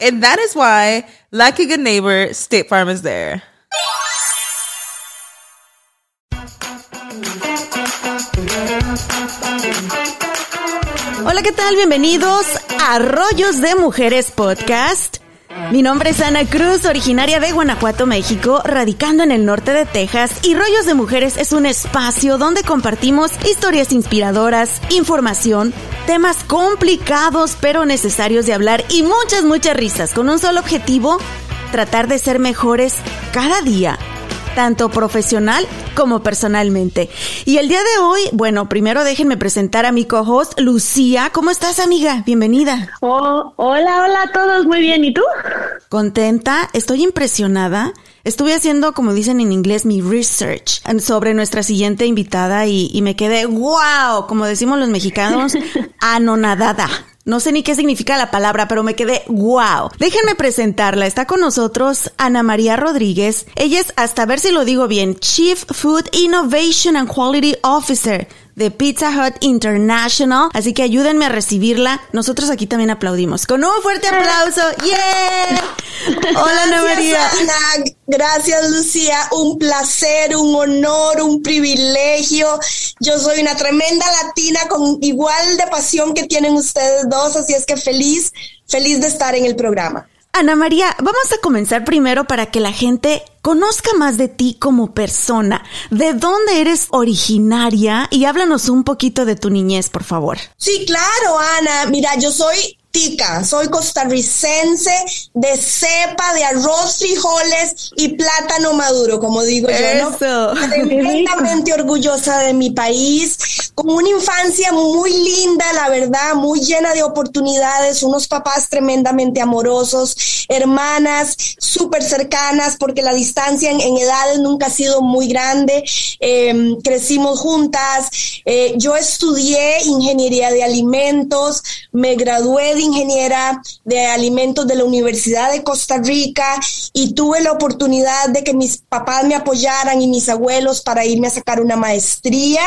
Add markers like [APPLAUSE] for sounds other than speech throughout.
And that is why, like a good neighbor, State Farm is there. Hola, ¿qué tal? Bienvenidos a Rollos de Mujeres Podcast. Mi nombre es Ana Cruz, originaria de Guanajuato, México, radicando en el norte de Texas, y Rollos de Mujeres es un espacio donde compartimos historias inspiradoras, información, temas complicados pero necesarios de hablar y muchas, muchas risas, con un solo objetivo, tratar de ser mejores cada día tanto profesional como personalmente. Y el día de hoy, bueno, primero déjenme presentar a mi co-host, Lucía. ¿Cómo estás, amiga? Bienvenida. Oh, hola, hola a todos, muy bien. ¿Y tú? Contenta, estoy impresionada. Estuve haciendo, como dicen en inglés, mi research sobre nuestra siguiente invitada y, y me quedé, wow, como decimos los mexicanos, [LAUGHS] anonadada. No sé ni qué significa la palabra, pero me quedé wow. Déjenme presentarla. Está con nosotros Ana María Rodríguez. Ella es, hasta ver si lo digo bien, Chief Food Innovation and Quality Officer de Pizza Hut International. Así que ayúdenme a recibirla. Nosotros aquí también aplaudimos. Con un fuerte aplauso. ¡Yeah! Hola, Ana María. Ana. Gracias, Lucía. Un placer, un honor, un privilegio. Yo soy una tremenda latina con igual de pasión que tienen ustedes dos, así es que feliz, feliz de estar en el programa. Ana María, vamos a comenzar primero para que la gente conozca más de ti como persona. ¿De dónde eres originaria? Y háblanos un poquito de tu niñez, por favor. Sí, claro, Ana. Mira, yo soy tica, soy costarricense de cepa de arroz, frijoles y plátano maduro, como digo yo, ¿no? Tremendamente [LAUGHS] orgullosa de mi país, con una infancia muy linda, la verdad, muy llena de oportunidades, unos papás tremendamente amorosos, hermanas súper cercanas, porque la distancia en, edades nunca ha sido muy grande, em, crecimos juntas, eh, yo estudié ingeniería de alimentos, me gradué de ingeniera de alimentos de la Universidad de Costa Rica y tuve la oportunidad de que mis papás me apoyaran y mis abuelos para irme a sacar una maestría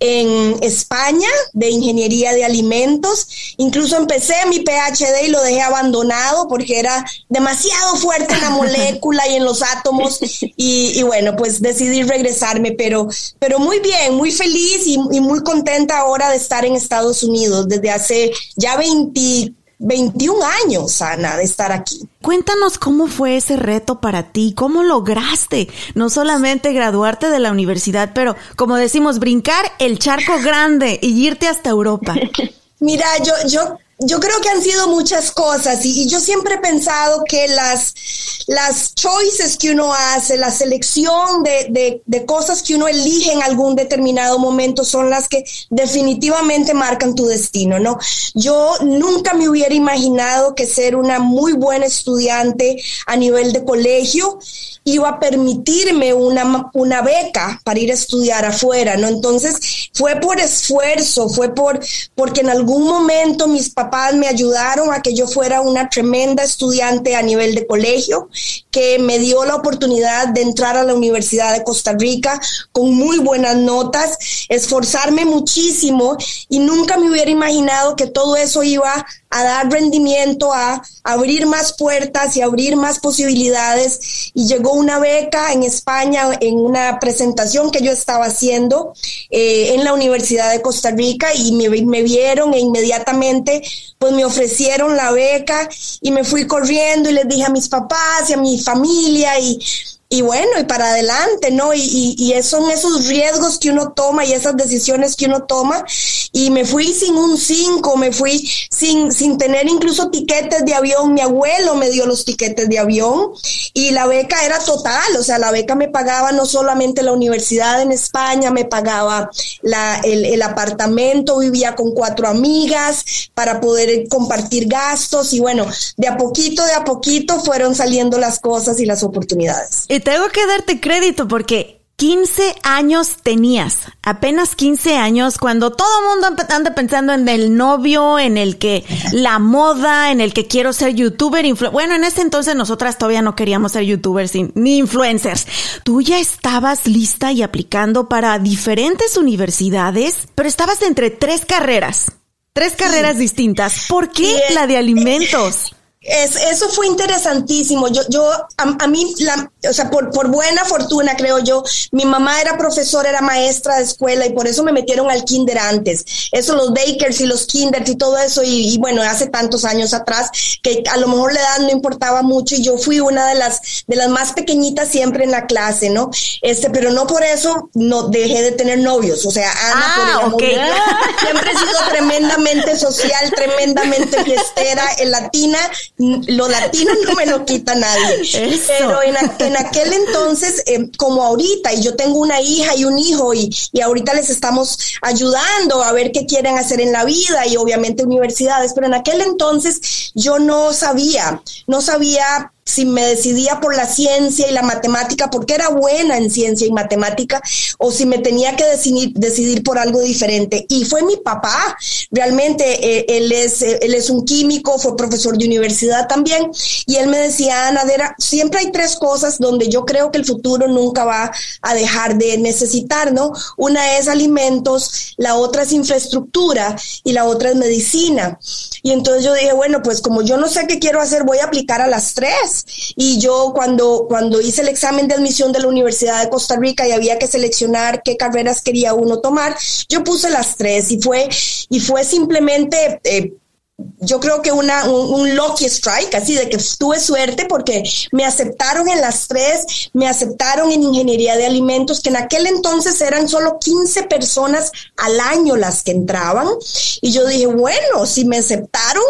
en España de ingeniería de alimentos. Incluso empecé mi PhD y lo dejé abandonado porque era demasiado fuerte en la [LAUGHS] molécula y en los átomos y, bueno, pues decidí regresarme, pero, pero muy bien, muy feliz y, y muy contenta ahora de estar en Estados Unidos desde hace ya 20 21 años, Ana, de estar aquí. Cuéntanos cómo fue ese reto para ti, cómo lograste no solamente graduarte de la universidad, pero como decimos, brincar el charco grande y irte hasta Europa. [LAUGHS] Mira, yo, yo yo creo que han sido muchas cosas y, yo siempre he pensado que las, las choices que uno hace, la selección de, de, cosas que uno elige en algún determinado momento son las que definitivamente marcan tu destino, ¿no? Yo nunca me hubiera imaginado que ser una muy buena estudiante a nivel de colegio iba a permitirme una, una beca para ir a estudiar afuera, ¿no? Entonces fue por esfuerzo, fue por, porque en algún momento mis papás me ayudaron a que yo fuera una tremenda estudiante a nivel de colegio, que me dio la oportunidad de entrar a la Universidad de Costa Rica con muy buenas notas, esforzarme muchísimo y nunca me hubiera imaginado que todo eso iba a dar rendimiento, a abrir más puertas y abrir más posibilidades. Y llegó una beca en España en una presentación que yo estaba haciendo eh, en la Universidad de Costa Rica y me, me vieron e inmediatamente pues me ofrecieron la beca y me fui corriendo y les dije a mis papás y a mi familia y y bueno, y para adelante, ¿no? Y, y, y, son esos riesgos que uno toma y esas decisiones que uno toma. Y me fui sin un 5, me fui sin, sin tener incluso tiquetes de avión. Mi abuelo me dio los tiquetes de avión y la beca era total, o sea, la beca me pagaba no solamente la universidad en España, me pagaba la, el, el apartamento, vivía con cuatro amigas para poder compartir gastos y bueno, de a poquito, de a poquito fueron saliendo las cosas y las oportunidades tengo que darte crédito porque 15 años tenías, apenas 15 años, cuando todo el mundo anda pensando en el novio, en el que la moda, en el que quiero ser youtuber, bueno, en ese entonces nosotras todavía no queríamos ser youtubers ni influencers. Tú ya estabas lista y aplicando para diferentes universidades, pero estabas entre tres carreras, tres carreras distintas. ¿Por qué la de alimentos? [LAUGHS] Es, eso fue interesantísimo. Yo, yo, a, mí, la, o sea, por, por, buena fortuna, creo yo, mi mamá era profesora, era maestra de escuela y por eso me metieron al kinder antes. Eso, los bakers y los kinders y todo eso, y, bueno, hace tantos años atrás, que a lo mejor la edad no importaba mucho y yo fui una de las, de las más pequeñitas siempre en la clase, ¿no? Este, pero no por eso no dejé de tener novios. O sea, Ana, ah, siempre he sido tremendamente social, tremendamente fiestera, en latina lo latino no me lo [LAUGHS] quita nadie. Pero en, aquel entonces, eh, como ahorita, y yo tengo una hija y un hijo, y, y ahorita les estamos ayudando a ver qué quieren hacer en la vida, y obviamente universidades, pero en aquel entonces yo no sabía, no sabía si me decidía por la ciencia y la matemática, porque era buena en ciencia y matemática, o si me tenía que decidir, decidir por algo diferente. Y fue mi papá, realmente eh, él, es, eh, él es un químico, fue profesor de universidad también, y él me decía, Ana, siempre hay tres cosas donde yo creo que el futuro nunca va a dejar de necesitar, ¿no? Una es alimentos, la otra es infraestructura y la otra es medicina. Y entonces yo dije, bueno, pues como yo no sé qué quiero hacer, voy a aplicar a las tres. Y yo cuando, cuando hice el examen de admisión de la Universidad de Costa Rica y había que seleccionar qué carreras quería uno tomar, yo puse las tres y fue, y fue simplemente... Eh, yo creo que una, un, lucky strike, así de que tuve suerte porque me aceptaron en las tres, me aceptaron en ingeniería de alimentos, que en aquel entonces eran solo 15 personas al año las que entraban. Y yo dije, bueno, si me aceptaron,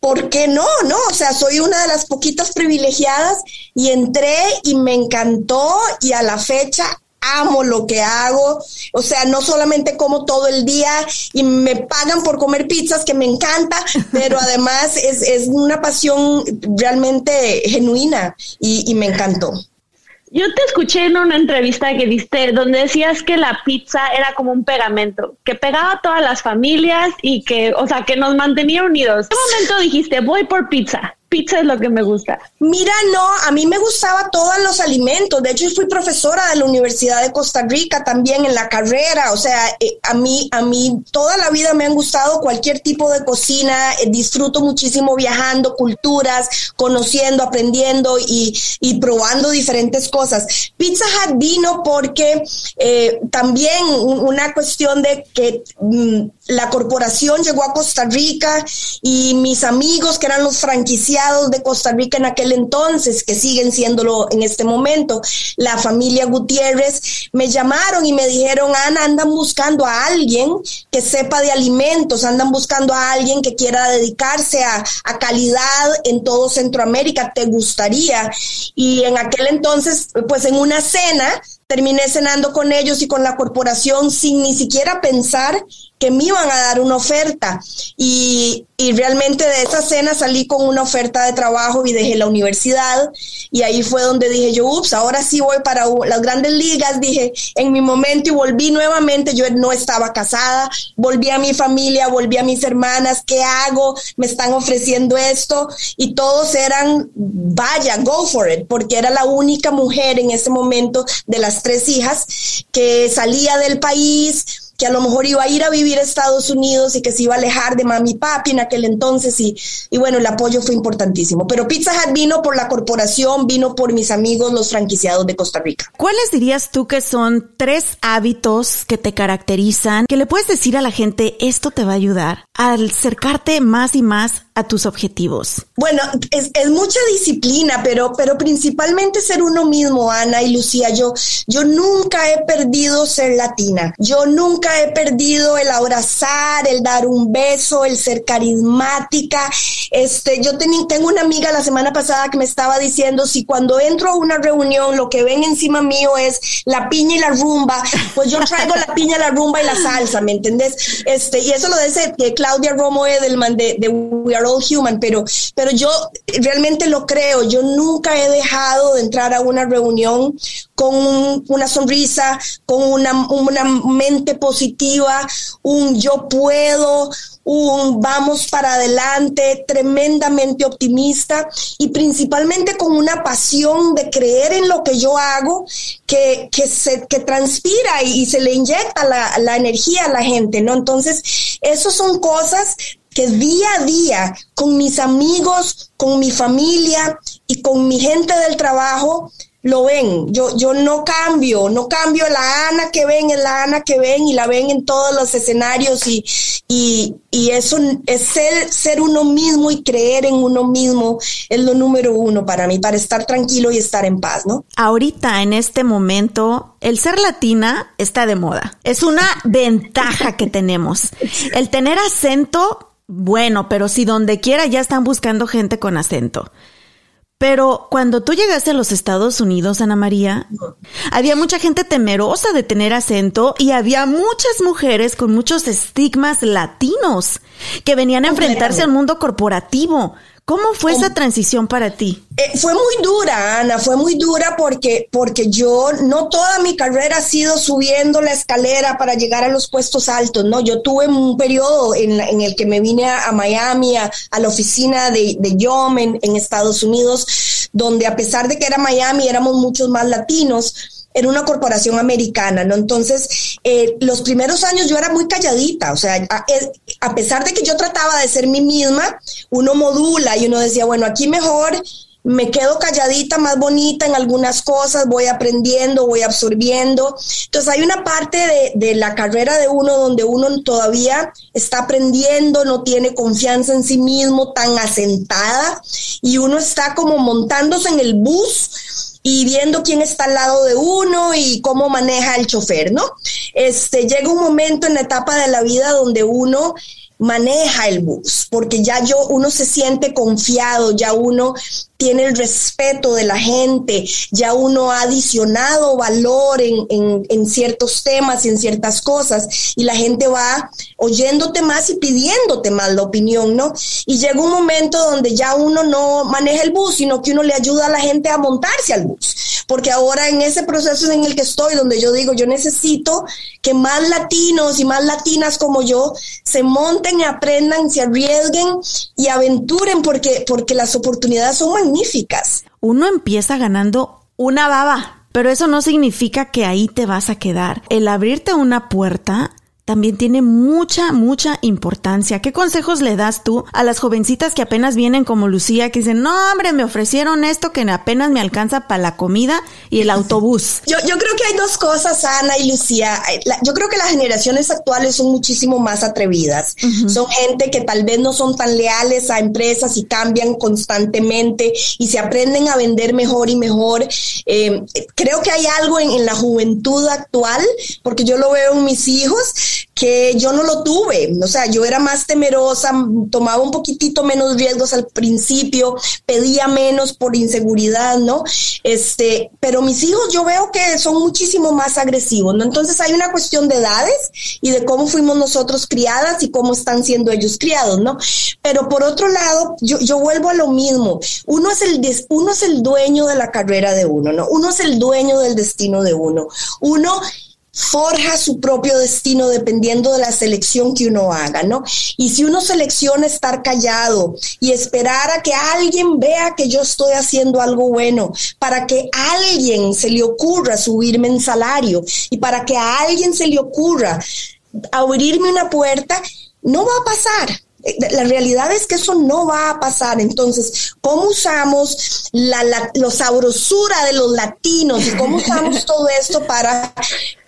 ¿por qué no? No, o sea, soy una de las poquitas privilegiadas y entré y me encantó y a la fecha amo lo que hago, o sea, no solamente como todo el día y me pagan por comer pizzas, que me encanta, [LAUGHS] pero además es, es una pasión realmente genuina y, y me encantó. Yo te escuché en una entrevista que diste donde decías que la pizza era como un pegamento, que pegaba a todas las familias y que, o sea, que nos mantenía unidos. ¿En qué momento dijiste, voy por pizza? Pizza es lo que me gusta. Mira, no, a mí me gustaba todos los alimentos. De hecho, fui profesora de la Universidad de Costa Rica también en la carrera. O sea, eh, a mí, a mí toda la vida me han gustado cualquier tipo de cocina. Eh, disfruto muchísimo viajando, culturas, conociendo, aprendiendo y, y, probando diferentes cosas. Pizza Hut vino porque eh, también una cuestión de que mm, la corporación llegó a Costa Rica y mis amigos que eran los franquiciados de Costa Rica en aquel entonces, que siguen siéndolo en este momento, la familia Gutiérrez, me llamaron y me dijeron, Ana, andan buscando a alguien que sepa de alimentos, andan buscando a alguien que quiera dedicarse a, a calidad en todo Centroamérica, ¿te gustaría? Y en aquel entonces, pues en una cena, terminé cenando con ellos y con la corporación sin ni siquiera pensar que me iban a dar una oferta. Y, y, realmente de esa cena salí con una oferta de trabajo y dejé la universidad. Y ahí fue donde dije yo, ups, ahora sí voy para las grandes ligas. Dije, en mi momento y volví nuevamente. Yo no estaba casada, volví a mi familia, volví a mis hermanas. ¿Qué hago? Me están ofreciendo esto. Y todos eran, vaya, go for it, porque era la única mujer en ese momento de las tres hijas que salía del país que a lo mejor iba a ir a vivir a Estados Unidos y que se iba a alejar de mami y papi en aquel entonces y, y bueno, el apoyo fue importantísimo. Pero Pizza Hut vino por la corporación, vino por mis amigos, los franquiciados de Costa Rica. ¿Cuáles dirías tú que son tres hábitos que te caracterizan, que le puedes decir a la gente, esto te va a ayudar al acercarte más y más a tus objetivos? Bueno, es, mucha disciplina, pero, pero principalmente ser uno mismo, Ana y Lucía. Yo, yo nunca he perdido ser latina. Yo nunca he perdido el abrazar, el dar un beso, el ser carismática. Este, yo tengo una amiga la semana pasada que me estaba diciendo si cuando entro a una reunión lo que ven encima mío es la piña y la rumba, pues yo traigo la piña, la rumba y la salsa, ¿me entendés? Este, y eso lo dice que Claudia Romo Edelman de, de We Are All Human, pero, pero yo realmente lo creo. Yo nunca he dejado de entrar a una reunión con una sonrisa, con una, una mente positiva, un yo puedo, un vamos para adelante, tremendamente optimista y principalmente con una pasión de creer en lo que yo hago, que, que se que transpira y, se le inyecta la, la, energía a la gente, ¿no? Entonces, eso son cosas que día a día con mis amigos, con mi familia y con mi gente del trabajo, lo ven. Yo, yo no cambio, no cambio la Ana que ven, la Ana que ven y la ven en todos los escenarios y, y, y eso es ser, ser uno mismo y creer en uno mismo es lo número uno para mí, para estar tranquilo y estar en paz, ¿no? Ahorita, en este momento, el ser latina está de moda. Es una ventaja que tenemos. El tener acento bueno, pero si donde quiera ya están buscando gente con acento. Pero cuando tú llegaste a los Estados Unidos, Ana María, había mucha gente temerosa de tener acento y había muchas mujeres con muchos estigmas latinos que venían a enfrentarse al mundo corporativo. ¿Cómo fue esa transición para ti? Eh, fue muy dura, Ana, fue muy dura porque, porque yo no toda mi carrera ha sido subiendo la escalera para llegar a los puestos altos, ¿no? Yo tuve un periodo en, en el que me vine a, Miami, a, la oficina de, de YOM en, en Estados Unidos, donde a pesar de que era Miami, éramos muchos más latinos era una corporación americana, ¿no? Entonces, eh, los primeros años yo era muy calladita, o sea, eh, a, pesar de que yo trataba de ser mí misma, uno modula y uno decía, bueno, aquí mejor me quedo calladita, más bonita en algunas cosas, voy aprendiendo, voy absorbiendo. Entonces hay una parte de, de, la carrera de uno donde uno todavía está aprendiendo, no tiene confianza en sí mismo tan asentada y uno está como montándose en el bus y viendo quién está al lado de uno y cómo maneja el chofer, ¿no? Este, llega un momento en la etapa de la vida donde uno maneja el bus, porque ya yo, uno se siente confiado, ya uno tiene el respeto de la gente, ya uno ha adicionado valor en, en, en, ciertos temas y en ciertas cosas, y la gente va oyéndote más y pidiéndote más la opinión, ¿no? Y llega un momento donde ya uno no maneja el bus, sino que uno le ayuda a la gente a montarse al bus, porque ahora en ese proceso en el que estoy, donde yo digo, yo necesito que más latinos y más latinas como yo se monten aprendan, se arriesguen y aventuren, porque, porque las oportunidades son magníficas. Uno empieza ganando una baba, pero eso no significa que ahí te vas a quedar. El abrirte una puerta también tiene mucha, mucha importancia. ¿Qué consejos le das tú a las jovencitas que apenas vienen como Lucía, que dicen, no, hombre, me ofrecieron esto que apenas me alcanza para la comida y el autobús? Yo, yo creo que hay dos cosas, Ana y Lucía. yo creo que las generaciones actuales son muchísimo más atrevidas. Son gente que tal vez no son tan leales a empresas y cambian constantemente y se aprenden a vender mejor y mejor. Eh, creo que hay algo en, en la juventud actual, porque yo lo veo en mis hijos, que yo no lo tuve. O sea, yo era más temerosa, tomaba un poquitito menos riesgos al principio, pedía menos por inseguridad, ¿no? Este, pero mis hijos yo veo que son muchísimo más agresivos, ¿no? Entonces hay una cuestión de edades y de cómo fuimos nosotros criadas y cómo están siendo ellos criados, ¿no? Pero por otro lado, yo, yo vuelvo a lo mismo. Uno es el, uno es el dueño de la carrera de uno, ¿no? Uno es el dueño del destino de uno. Uno forja su propio destino dependiendo de la selección que uno haga, ¿no? Y si uno selecciona estar callado y esperar a que alguien vea que yo estoy haciendo algo bueno, para que a alguien se le ocurra subirme en salario y para que a alguien se le ocurra abrirme una puerta, no va a pasar. Eh, la realidad es que eso no va a pasar. Entonces, ¿cómo usamos la, la, sabrosura de los latinos y cómo usamos todo esto para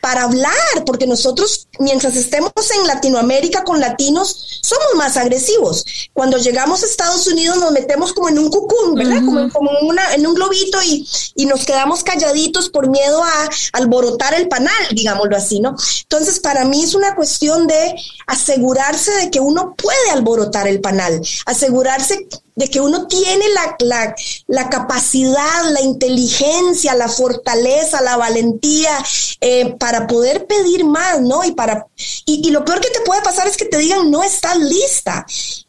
para hablar, porque nosotros, mientras estemos en Latinoamérica con latinos, somos más agresivos. Cuando llegamos a Estados Unidos nos metemos como en un cucún, ¿verdad? Como, en, una, en un globito y, y, nos quedamos calladitos por miedo a alborotar el panal, digámoslo así, ¿no? Entonces, para mí es una cuestión de asegurarse de que uno puede alborotar el panal, asegurarse de que uno tiene la, la, capacidad, la inteligencia, la fortaleza, la valentía eh, para poder pedir más, ¿no? Y, para, y, y lo peor que te puede pasar es que te digan, no estás lista.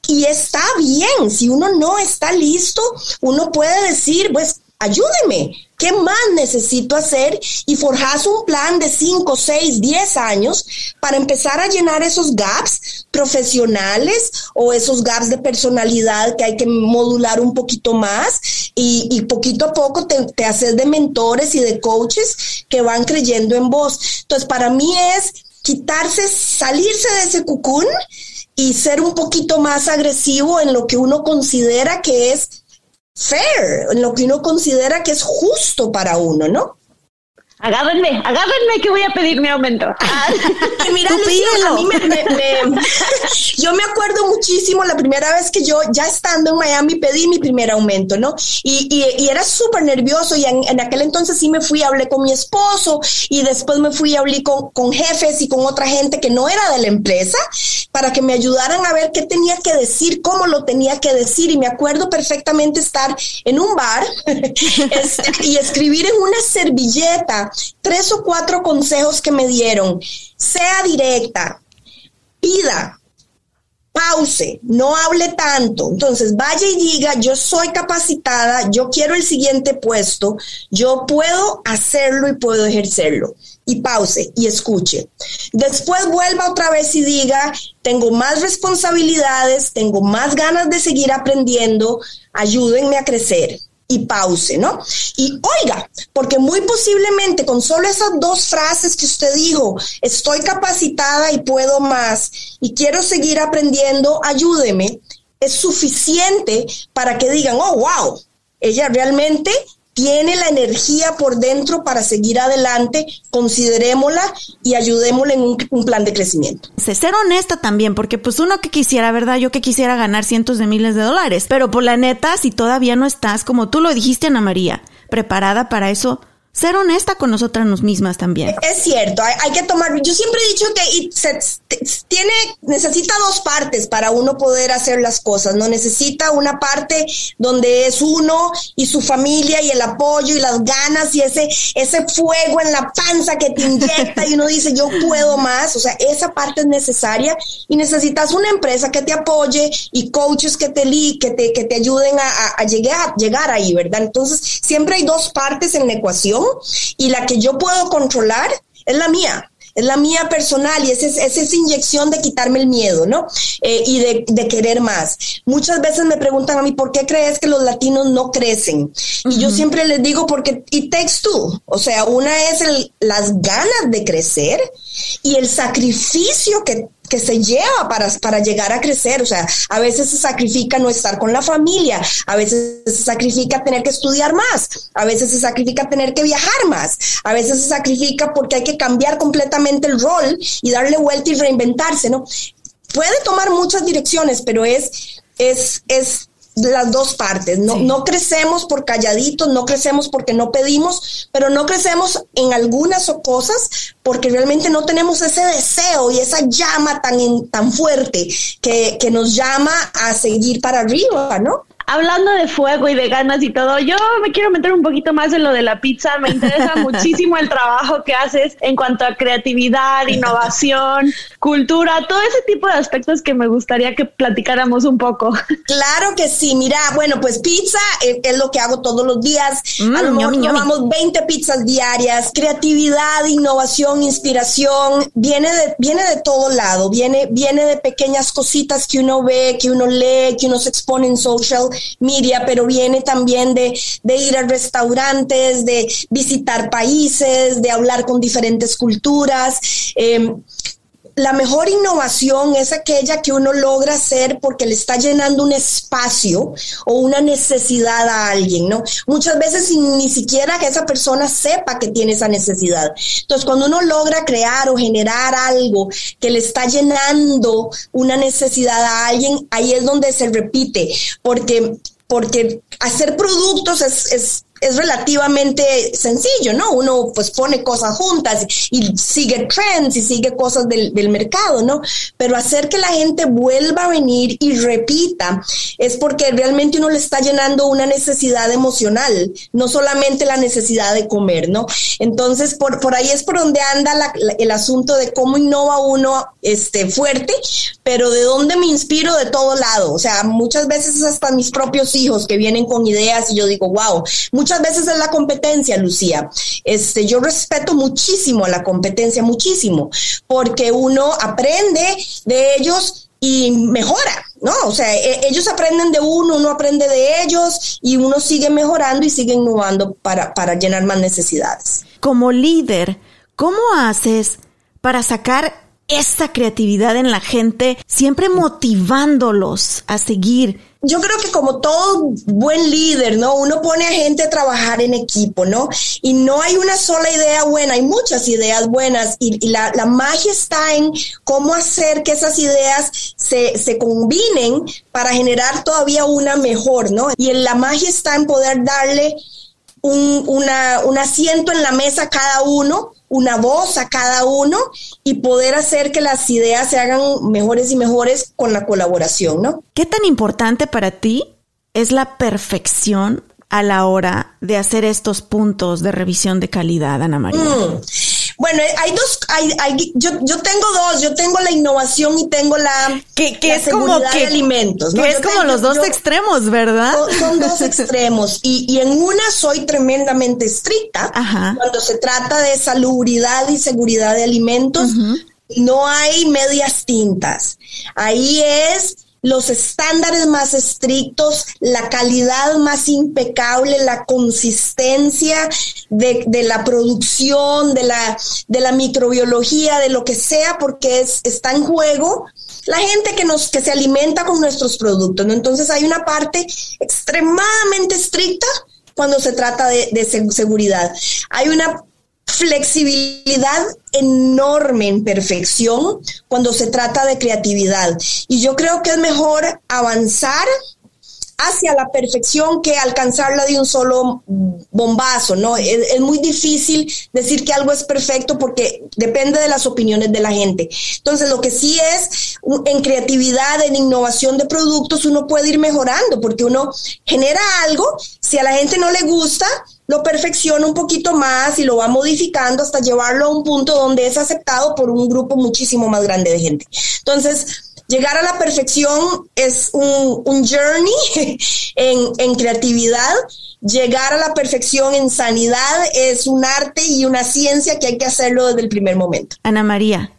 Y está bien, si uno no está listo, uno puede decir, pues ayúdeme, ¿qué más necesito hacer? Y forjas un plan de 5, 6, 10 años para empezar a llenar esos gaps profesionales o esos gaps de personalidad que hay que modular un poquito más y, poquito a poco te, haces de mentores y de coaches que van creyendo en vos. Entonces, para mí es quitarse, salirse de ese cucún y ser un poquito más agresivo en lo que uno considera que es fair, lo que uno considera que es justo para uno, ¿no? Agárrenme, agárrenme que voy a pedir mi aumento. Ah, mira, a mí me, [LAUGHS] yo me acuerdo muchísimo la primera vez que yo, ya estando en Miami, pedí mi primer aumento, ¿no? Y, y, era súper nervioso y en, aquel entonces sí me fui, hablé con mi esposo y después me fui, hablé con, con jefes y con otra gente que no era de la empresa para que me ayudaran a ver qué tenía que decir, cómo lo tenía que decir. Y me acuerdo perfectamente estar en un bar [LAUGHS] este, y escribir en una servilleta tres o cuatro consejos que me dieron. Sea directa, pida, pause, no hable tanto. Entonces, vaya y diga, yo soy capacitada, yo quiero el siguiente puesto, yo puedo hacerlo y puedo ejercerlo. Y pause y escuche. Después vuelva otra vez y diga, tengo más responsabilidades, tengo más ganas de seguir aprendiendo, ayúdenme a crecer y pause, ¿no? Y oiga, porque muy posiblemente con solo esas dos frases que usted dijo, estoy capacitada y puedo más y quiero seguir aprendiendo, ayúdeme, es suficiente para que digan, oh, wow, ella realmente tiene la energía por dentro para seguir adelante, considerémosla y ayudémosla en un, plan de crecimiento. Ser honesta también, porque pues uno que quisiera, ¿verdad? Yo que quisiera ganar cientos de miles de dólares, pero por la neta, si todavía no estás, como tú lo dijiste, Ana María, preparada para eso, ser honesta con nosotras mismas también. Es cierto, hay, que tomar, yo siempre he dicho que se, tiene, necesita dos partes para uno poder hacer las cosas, no necesita una parte donde es uno y su familia y el apoyo y las ganas y ese, ese fuego en la panza que te [LAUGHS] inyecta y uno dice yo puedo más, o sea, esa parte es necesaria y necesitas una empresa que te apoye y coaches que te, que te, que te ayuden a, a llegar, llegar ahí, ¿verdad? Entonces, siempre hay dos partes en la ecuación y la que yo puedo controlar es la mía es la mía personal y es, es, esa inyección de quitarme el miedo, ¿no? Eh, y de, de, querer más. Muchas veces me preguntan a mí, ¿por qué crees que los latinos no crecen? Y yo siempre les digo, porque y takes two. O sea, una es el, las ganas de crecer y el sacrificio que que se lleva para, para llegar a crecer. O sea, a veces se sacrifica no estar con la familia, a veces se sacrifica tener que estudiar más, a veces se sacrifica tener que viajar más, a veces se sacrifica porque hay que cambiar completamente el rol y darle vuelta y reinventarse, ¿no? Puede tomar muchas direcciones, pero es, es, es las dos partes. No, no crecemos por calladitos, no crecemos porque no pedimos, pero no crecemos en algunas cosas porque realmente no tenemos ese deseo y esa llama tan, tan fuerte que, que nos llama a seguir para arriba, ¿no? Hablando de fuego y de ganas y todo, yo me quiero meter un poquito más en lo de la pizza. Me interesa [LAUGHS] muchísimo el trabajo que haces en cuanto a creatividad, innovación, cultura, todo ese tipo de aspectos que me gustaría que platicáramos un poco. Claro que sí. Mira, bueno, pues pizza es, lo que hago todos los días. a lo mm, mejor tomamos 20 pizzas diarias. Creatividad, innovación, inspiración, viene de, viene de todo lado. Viene, viene de pequeñas cositas que uno ve, que uno lee, que uno se expone en social Miria, pero viene también de, ir a restaurantes, de visitar países, de hablar con diferentes culturas. Em, la mejor innovación es aquella que uno logra hacer porque le está llenando un espacio o una necesidad a alguien, ¿no? Muchas veces ni siquiera que esa persona sepa que tiene esa necesidad. Entonces, cuando uno logra crear o generar algo que le está llenando una necesidad a alguien, ahí es donde se repite, porque porque hacer productos es, es es relativamente sencillo, ¿no? Uno pues pone cosas juntas y sigue trends y sigue cosas del, mercado, ¿no? Pero hacer que la gente vuelva a venir y repita es porque realmente uno le está llenando una necesidad emocional, no solamente la necesidad de comer, ¿no? Entonces, por, por ahí es por donde anda el asunto de cómo innova uno este, fuerte, pero de dónde me inspiro de todo lado. O sea, muchas veces hasta mis propios hijos que vienen con ideas y yo digo, wow, muchas veces es la competencia, Lucía. Este, yo respeto muchísimo la competencia, muchísimo, porque uno aprende de ellos y mejora, ¿no? O sea, e, ellos aprenden de uno, uno aprende de ellos y uno sigue mejorando y sigue innovando para, para llenar más necesidades. Como líder, ¿cómo haces para sacar esta creatividad en la gente, siempre motivándolos a seguir? yo creo que como todo buen líder, ¿no? Uno pone a gente a trabajar en equipo, ¿no? Y no hay una sola idea buena, hay muchas ideas buenas y, la, magia está en cómo hacer que esas ideas se, se combinen para generar todavía una mejor, ¿no? Y la magia está en poder darle un, una, un asiento en la mesa a cada uno una voz a cada uno y poder hacer que las ideas se hagan mejores y mejores con la colaboración, ¿no? ¿Qué tan importante para ti es la perfección a la hora de hacer estos puntos de revisión de calidad, Ana María? Mm. Bueno, hay dos, hay, yo, yo tengo dos, yo tengo la innovación y tengo la, que, es como que, de alimentos. Que es como los dos extremos, ¿verdad? Son, dos [LAUGHS] extremos y, y, en una soy tremendamente estricta. Cuando se trata de salubridad y seguridad de alimentos, no hay medias tintas. Ahí es los estándares más estrictos, la calidad más impecable, la consistencia de, la producción, de la, de la microbiología, de lo que sea, porque es, está en juego la gente que nos que se alimenta con nuestros productos, ¿no? Entonces hay una parte extremadamente estricta cuando se trata de, de seguridad. Hay una flexibilidad enorme en perfección cuando se trata de creatividad. Y yo creo que es mejor avanzar hacia la perfección que alcanzarla de un solo bombazo, ¿no? Es, muy difícil decir que algo es perfecto porque depende de las opiniones de la gente. Entonces, lo que sí es, en creatividad, en innovación de productos, uno puede ir mejorando porque uno genera algo, si a la gente no le gusta, lo perfecciona un poquito más y lo va modificando hasta llevarlo a un punto donde es aceptado por un grupo muchísimo más grande de gente. Entonces, llegar a la perfección es un, journey [LAUGHS] en, en, creatividad. Llegar a la perfección en sanidad es un arte y una ciencia que hay que hacerlo desde el primer momento. Ana María,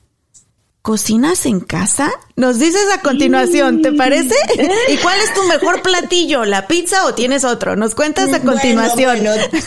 ¿cocinas en casa? Nos dices a continuación, ¿te parece? [LAUGHS] ¿Y cuál es tu mejor platillo? ¿La pizza o tienes otro? Nos cuentas a continuación.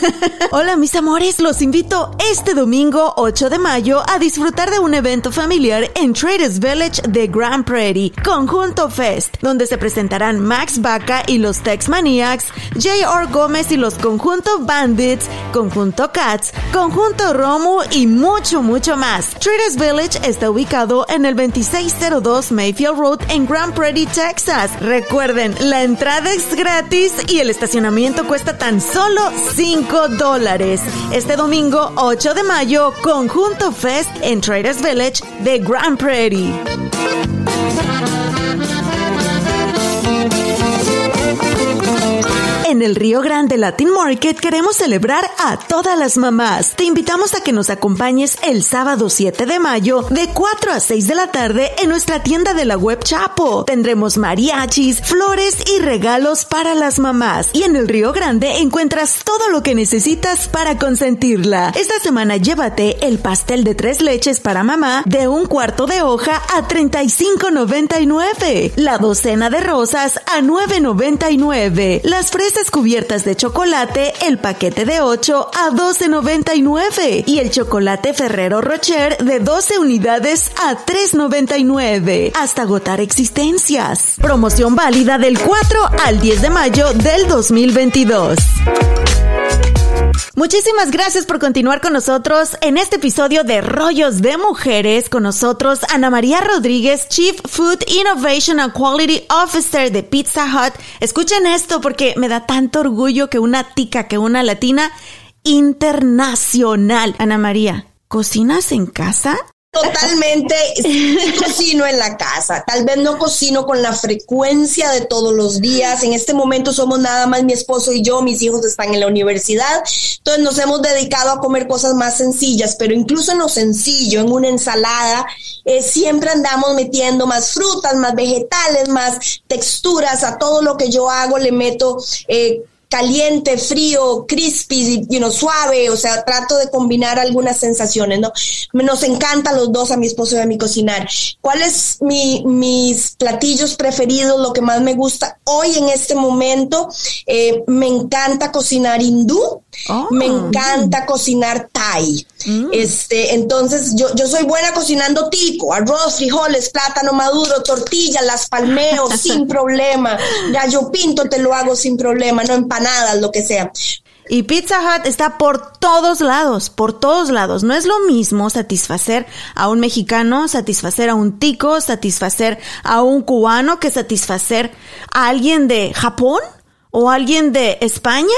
[LAUGHS] Hola mis amores, los invito este domingo 8 de mayo a disfrutar de un evento familiar en Traders Village de Grand Prairie, Conjunto Fest, donde se presentarán Max Baca y los Tex Maniacs, J.R. Gómez y los Conjunto Bandits, Conjunto Cats, Conjunto Romu y mucho, mucho más. Traders Village está ubicado en el 2602 Mayfield Road en Grand Prairie, Texas. Recuerden, la entrada es gratis y el estacionamiento cuesta tan solo 5 dólares. Este domingo 8 de mayo, Conjunto Fest en Traders Village de Grand Prairie. En el Río Grande Latin Market queremos celebrar a todas las mamás. Te invitamos a que nos acompañes el sábado 7 de mayo de 4 a 6 de la tarde en nuestra tienda de la web Chapo. Tendremos mariachis, flores y regalos para las mamás. Y en el Río Grande encuentras todo lo que necesitas para consentirla. Esta semana llévate el pastel de tres leches para mamá de un cuarto de hoja a 35.99. La docena de rosas a 9.99. Las fresas cubiertas de chocolate, el paquete de 8 a 12.99 y el chocolate Ferrero Rocher de 12 unidades a 3.99 hasta agotar existencias. Promoción válida del 4 al 10 de mayo del 2022. Muchísimas gracias por continuar con nosotros en este episodio de Rollos de Mujeres. Con nosotros Ana María Rodríguez, Chief Food Innovation and Quality Officer de Pizza Hut. Escuchen esto porque me da tanto orgullo que una tica, que una latina internacional. Ana María, ¿cocinas en casa? Totalmente cocino en la casa. Tal vez no cocino con la frecuencia de todos los días. En este momento somos nada más mi esposo y yo. Mis hijos están en la universidad. Entonces nos hemos dedicado a comer cosas más sencillas, pero incluso en lo sencillo, en una ensalada, eh, siempre andamos metiendo más frutas, más vegetales, más texturas. A todo lo que yo hago le meto eh, caliente, frío, crispy, you know, suave, o sea, trato de combinar algunas sensaciones, ¿no? Nos encanta los dos, a mi esposo y a mi cocinar. ¿Cuál es mi, mis platillos preferidos, lo que más me gusta? Hoy en este momento eh, me encanta cocinar hindú, oh. me encanta cocinar thai. Mm. Este, entonces yo, yo soy buena cocinando tico, arroz, frijoles, plátano maduro, tortillas, las palmeo [LAUGHS] sin problema. Gallo pinto te lo hago sin problema, no nada, lo que sea. Y Pizza Hut está por todos lados, por todos lados. No es lo mismo satisfacer a un mexicano, satisfacer a un tico, satisfacer a un cubano que satisfacer a alguien de Japón o alguien de España.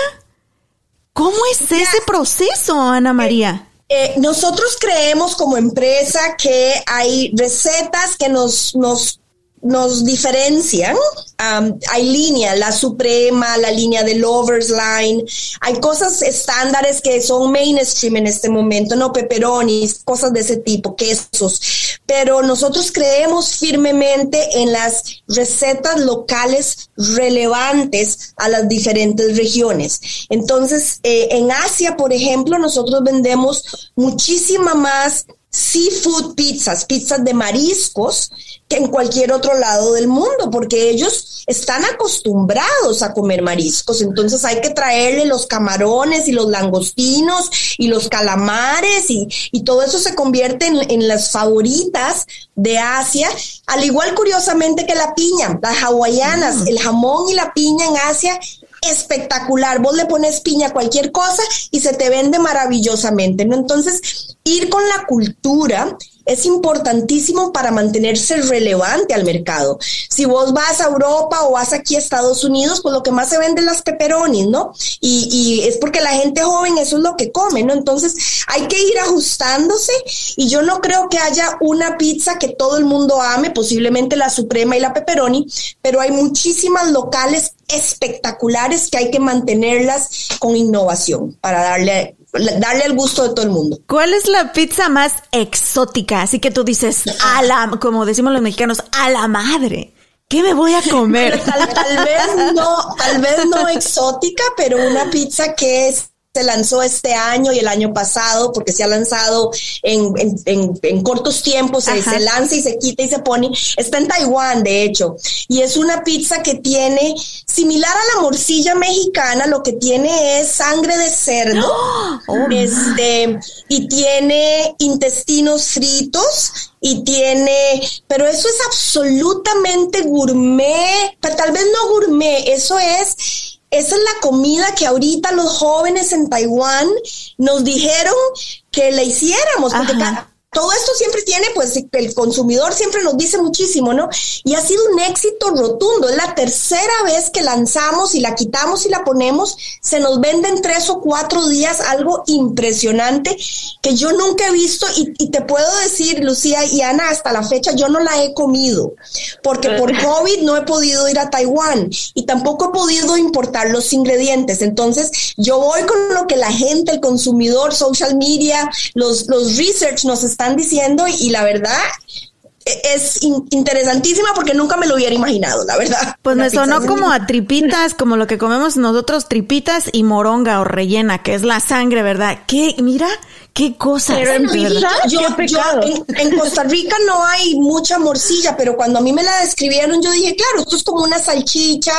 ¿Cómo es ese proceso, Ana María? Eh, nosotros creemos como empresa que hay recetas que nos, nos nos diferencian. hay línea, la suprema, la línea de lovers line. Hay cosas estándares que son mainstream en este momento, no pepperonis, cosas de ese tipo, quesos. Pero nosotros creemos firmemente en las recetas locales relevantes a las diferentes regiones. Entonces, eh, en Asia, por ejemplo, nosotros vendemos muchísima más seafood pizzas, pizzas de mariscos, que en cualquier otro lado del mundo, porque ellos están acostumbrados a comer mariscos, entonces hay que traerle los camarones y los langostinos y los calamares y, y todo eso se convierte en, en, las favoritas de Asia, al igual curiosamente que la piña, las hawaianas, mm. el jamón y la piña en Asia espectacular. Vos le pones piña a cualquier cosa y se te vende maravillosamente, ¿no? Entonces, ir con la cultura es importantísimo para mantenerse relevante al mercado. Si vos vas a Europa o vas aquí a Estados Unidos, pues lo que más se vende es las pepperonis, ¿no? Y, y es porque la gente joven eso es lo que come, ¿no? Entonces hay que ir ajustándose y yo no creo que haya una pizza que todo el mundo ame, posiblemente la suprema y la pepperoni, pero hay muchísimas locales espectaculares que hay que mantenerlas con innovación para darle darle el gusto de todo el mundo. ¿Cuál es la pizza más exótica? Así que tú dices, a la, como decimos los mexicanos, a la madre. ¿Qué me voy a comer? Tal, tal, vez no, tal vez no [LAUGHS] exótica, pero una pizza que es se lanzó este año y el año pasado, porque se ha lanzado en, en, en, cortos tiempos, se, se, lanza y se quita y se pone. Está en Taiwán, de hecho, y es una pizza que tiene, similar a la morcilla mexicana, lo que tiene es sangre de cerdo, oh, este, y tiene intestinos fritos y tiene, pero eso es absolutamente gourmet, pero tal vez no gourmet, eso es esa es la comida que ahorita los jóvenes en Taiwán nos dijeron que le hiciéramos, porque todo esto siempre tiene, pues el consumidor siempre nos dice muchísimo, ¿no? Y ha sido un éxito rotundo. Es la tercera vez que lanzamos y la quitamos y la ponemos. Se nos vende en tres o cuatro días algo impresionante que yo nunca he visto y, y te puedo decir, Lucía y Ana, hasta la fecha yo no la he comido porque por COVID no he podido ir a Taiwán y tampoco he podido importar los ingredientes. Entonces yo voy con lo que la gente, el consumidor, social media, los, los research nos están están diciendo y, la verdad e, es interesantísima porque nunca me lo hubiera imaginado, la verdad. Pues me sonó como a tripitas, como lo que comemos nosotros, tripitas y moronga o rellena, que es la sangre, ¿verdad? Que, mira, Qué cosa. Pero en en, Costa Rica no hay mucha morcilla, pero cuando a mí me la describieron, yo dije, claro, esto es como una salchicha,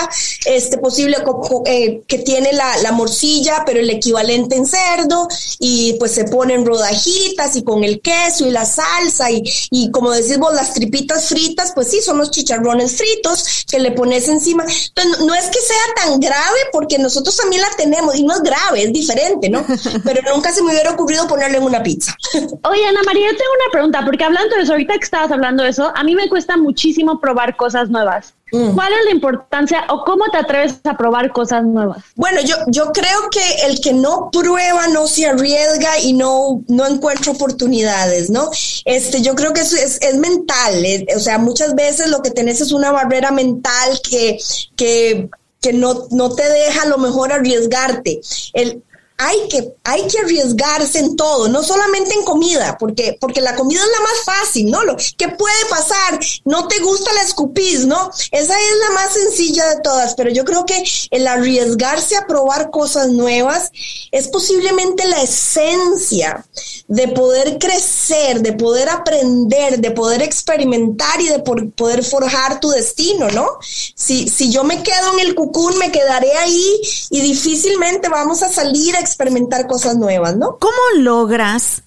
este posible eh, que tiene la, la, morcilla, pero el equivalente en cerdo, y pues se ponen rodajitas y con el queso y la salsa, y, y como decimos, las tripitas fritas, pues sí, son los chicharrones fritos que le pones encima. Entonces, no es que sea tan grave, porque nosotros también la tenemos, y no es grave, es diferente, ¿no? [LAUGHS] Pero nunca se me hubiera ocurrido poner en una pizza. [LAUGHS] Oye, Ana María, yo tengo una pregunta, porque hablando de eso, ahorita que estabas hablando de eso, a mí me cuesta muchísimo probar cosas nuevas. Mm. ¿Cuál es la importancia o cómo te atreves a probar cosas nuevas? Bueno, yo, yo creo que el que no prueba no se arriesga y no, no encuentra oportunidades, ¿no? Este, yo creo que eso es, es mental, eh, o sea, muchas veces lo que tenés es una barrera mental que, que que no, no te deja a lo mejor arriesgarte. El, hay que, hay que arriesgarse en todo, no solamente en comida, porque, porque la comida es la más fácil, ¿no? Lo, ¿Qué puede pasar? No te gusta la escupís, ¿no? Esa es la más sencilla de todas, pero yo creo que el arriesgarse a probar cosas nuevas es posiblemente la esencia de poder crecer, de poder aprender, de poder experimentar y de poder forjar tu destino, ¿no? Si, si yo me quedo en el cucún, me quedaré ahí y difícilmente vamos a salir a experimentar cosas nuevas, ¿no? ¿Cómo logras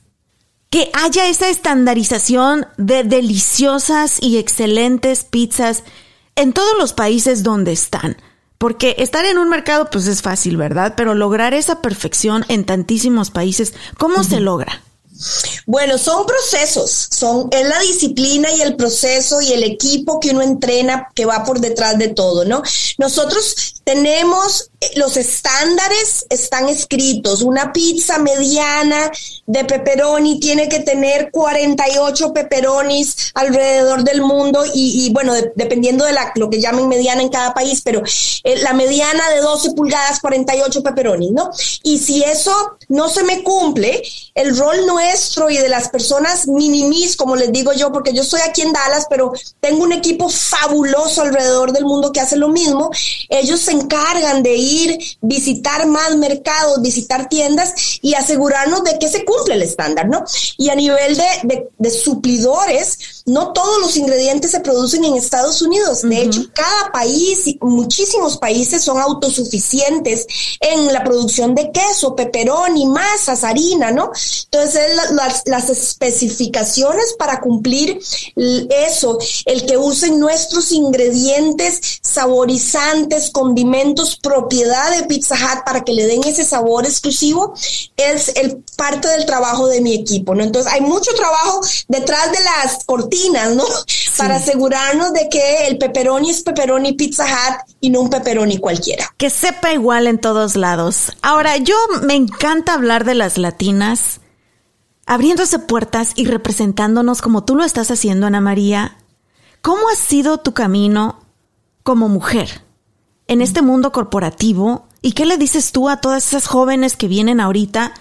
que haya esa estandarización de deliciosas y excelentes pizzas en todos los países donde están? Porque estar en un mercado pues es fácil, ¿verdad? Pero lograr esa perfección en tantísimos países, ¿cómo se logra? Bueno, son procesos, son es la disciplina y el proceso y el equipo que uno entrena que va por detrás de todo, ¿no? Nosotros tenemos eh, los estándares están escritos. Una pizza mediana de pepperoni tiene que tener 48 pepperonis alrededor del mundo y, bueno, dependiendo de la, lo que llamen mediana en cada país, pero eh, la mediana de 12 pulgadas, 48 pepperonis, ¿no? Y si eso no se me cumple, el rol nuestro y de las personas minimis, como les digo yo, porque yo estoy aquí en Dallas, pero tengo un equipo fabuloso alrededor del mundo que hace lo mismo, ellos se encargan de ir, visitar más mercados, visitar tiendas y asegurarnos de que se cumple el estándar, ¿no? Y a nivel de, de, suplidores, no todos los ingredientes se producen en Estados Unidos. De hecho, cada país, muchísimos países son autosuficientes en la producción de queso, y masas, harina, ¿no? Entonces, las, las especificaciones para cumplir eso, el que usen nuestros ingredientes saborizantes, condimentos, propiedad de Pizza Hut para que le den ese sabor exclusivo, es el parte del trabajo de mi equipo, ¿no? Entonces, hay mucho trabajo detrás de las cortinas, ¿no? Para asegurarnos de que el pepperoni es pepperoni Pizza Hut y no un pepperoni cualquiera. Que sepa igual en todos lados. Ahora, yo me encanta hablar de las latinas abriéndose puertas y representándonos como tú lo estás haciendo, Ana María. ¿Cómo ha sido tu camino como mujer en este mundo corporativo? ¿Y qué le dices tú a todas esas jóvenes que vienen ahorita,